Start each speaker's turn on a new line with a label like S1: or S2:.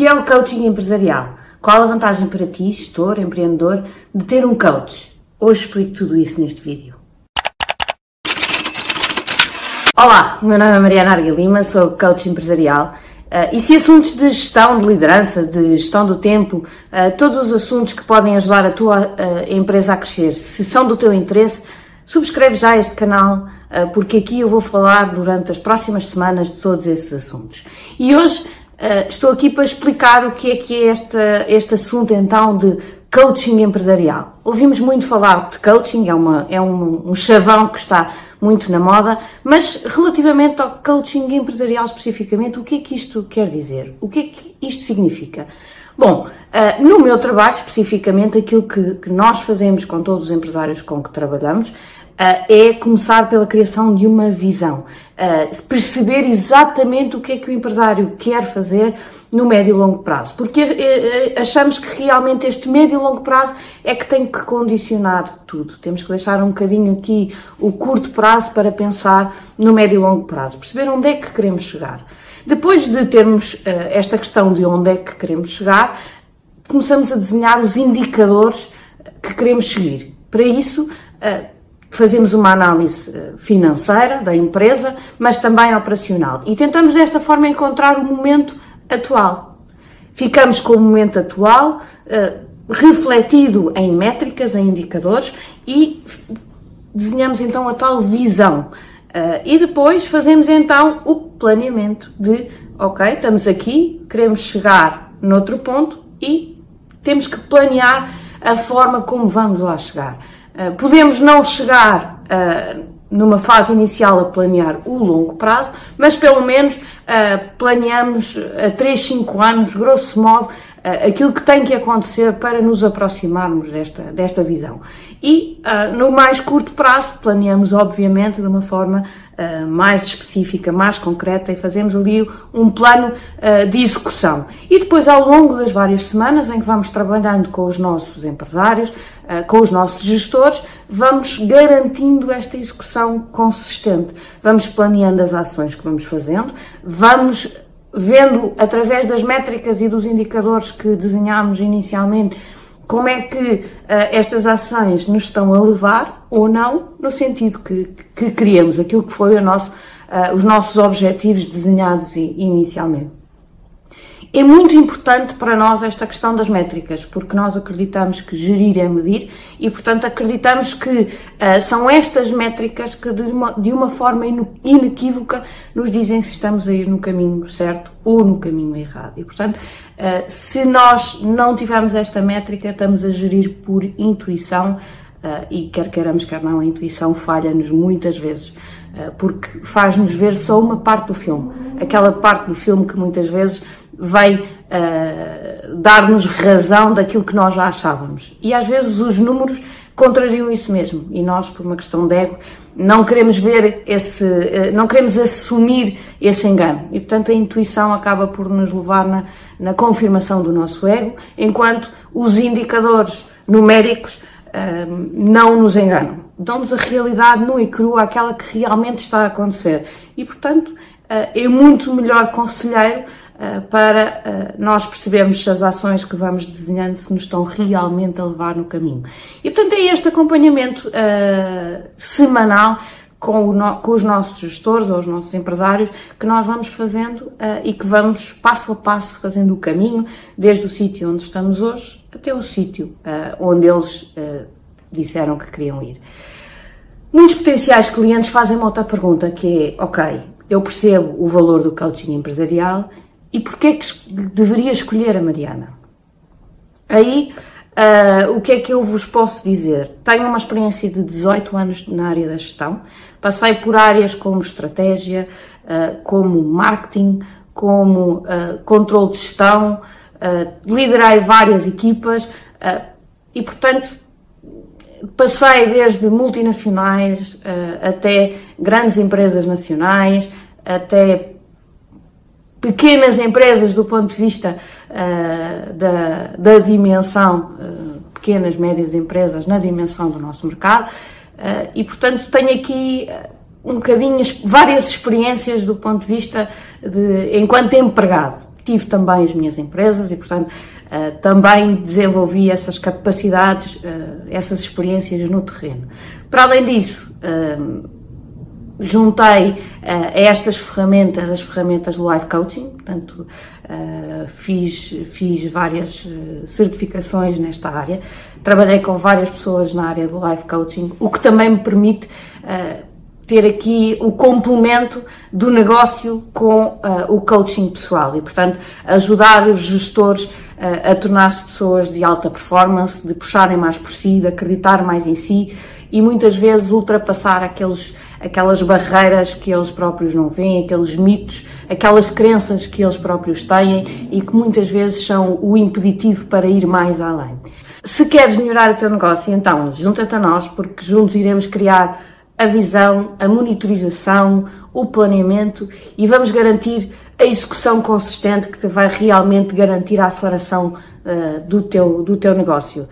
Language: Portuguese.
S1: que é o coaching empresarial? Qual a vantagem para ti, gestor, empreendedor, de ter um coach? Hoje explico tudo isso neste vídeo. Olá, meu nome é Mariana Arga Lima, sou coach empresarial. Uh, e se assuntos de gestão de liderança, de gestão do tempo, uh, todos os assuntos que podem ajudar a tua uh, empresa a crescer, se são do teu interesse, subscreve já este canal, porque aqui eu vou falar durante as próximas semanas de todos esses assuntos. E hoje estou aqui para explicar o que é que é este, assunto então de coaching empresarial. Ouvimos muito falar de coaching, é, uma, é um, um chavão que está muito na moda, mas relativamente ao coaching empresarial especificamente, o que é que isto quer dizer? O que é que isto significa? Bom, uh, no meu trabalho especificamente, aquilo que, nós fazemos com todos os empresários com que trabalhamos é começar pela criação de uma visão, uh, perceber exatamente o que é que o empresário quer fazer no médio e longo prazo, porque uh, achamos que realmente este médio e longo prazo é que tem que condicionar tudo. Temos que deixar um bocadinho aqui o curto prazo para pensar no médio e longo prazo, perceber onde é que queremos chegar. Depois de termos esta questão de onde é que queremos chegar, começamos a desenhar os indicadores que queremos seguir. Para isso, fazemos uma análise eh, financeira da empresa, mas também operacional. E tentamos desta forma encontrar o momento atual. Ficamos com o momento atual uh, refletido em métricas, em indicadores e desenhamos então a tal visão. Uh, e depois fazemos então o planeamento de, ok, estamos aqui, queremos chegar noutro ponto e temos que planear a forma como vamos lá chegar. Eh, podemos não chegar uh, numa fase inicial a planear o longo prazo, mas pelo menos uh, planeamos a 3, 5 anos, grosso modo, aquilo que tem que acontecer para nos aproximarmos desta, desta visão. E no mais curto prazo, planeamos, obviamente, de uma forma mais específica, mais concreta, e fazemos ali um plano de execução. E depois, ao longo das várias semanas em que vamos trabalhando com os nossos empresários, eh, com os nossos gestores, vamos garantindo esta execução consistente. Vamos planeando as ações que vamos fazendo, vamos vendo através das métricas e dos indicadores que desenhámos inicialmente como é que uh, estas ações nos estão a levar ou não no sentido que, que queríamos, aquilo que foi nosso, uh, os nossos objetivos desenhados inicialmente. É muito importante para nós esta questão das métricas, porque nós acreditamos que gerir é medir e, portanto, acreditamos que uh, são estas métricas que, de uma, de uma forma inequívoca, nos dizem se estamos a ir no caminho certo ou no caminho errado. E, portanto, uh, se nós não tivermos esta métrica, estamos a gerir por intuição uh, e, quer queiramos, quer não, a intuição falha-nos muitas vezes porque faz-nos ver só uma parte do filme. Aquela parte do filme que muitas vezes vem uh, dar-nos razão daquilo que nós já achávamos. E às vezes os números contrariam isso mesmo. E nós, por uma questão de ego, não queremos ver esse, uh, não queremos assumir esse engano. E portanto a intuição acaba por nos levar na, na confirmação do nosso ego, enquanto os indicadores numéricos uh, não nos enganam. Dão-nos a realidade nua e crua, aquela que realmente está a acontecer. E portanto é muito melhor conselheiro eh, para eh, nós percebermos se as ações que vamos desenhando se nos estão realmente a levar no caminho. E portanto é este acompanhamento uh, semanal com, no, com, os nossos gestores ou os nossos empresários que nós vamos fazendo uh, e que vamos passo a passo fazendo o caminho desde o sítio onde estamos hoje até o sítio uh, onde eles disseram que queriam ir. Muitos potenciais clientes fazem uma outra pergunta que é, ok, eu percebo o valor do coaching empresarial e porquê é que deveria escolher a Mariana? Aí, uh, o que é que eu vos posso dizer? Tenho uma experiência de 18 anos na área da gestão, passei por áreas como estratégia, uh, como marketing, como uh, controle de gestão, liderei várias equipas e, portanto, passei desde multinacionais até grandes empresas nacionais, até pequenas empresas do ponto de vista uh, da, da, dimensão, uh, pequenas, médias empresas na dimensão do nosso mercado, uh, e portanto tenho aqui um bocadinho várias experiências do ponto de vista de enquanto empregado. tive também as minhas empresas e, portanto, uh, também desenvolvi essas capacidades, uh, essas experiências no terreno. Para além disso, juntei uh, a estas ferramentas, as ferramentas do Life Coaching, portanto, uh, fiz, fiz várias certificações nesta área, trabalhei com várias pessoas na área do Life Coaching, o que também me permite ter aqui o complemento do negócio com uh, o coaching pessoal e, portanto, ajudar os gestores uh, a tornar-se pessoas de alta performance, de puxarem mais por si, de acreditar mais em si e muitas vezes ultrapassar aqueles, aquelas barreiras que eles próprios não veem, aqueles mitos, aquelas crenças que eles próprios têm e que muitas vezes são o impeditivo para ir mais além. Se queres melhorar o teu negócio, então junta-te a nós, porque juntos iremos criar a visão, a monitorização, o planeamento e vamos garantir a execução consistente que te vai realmente garantir a aceleração uh, do, teu, do teu negócio.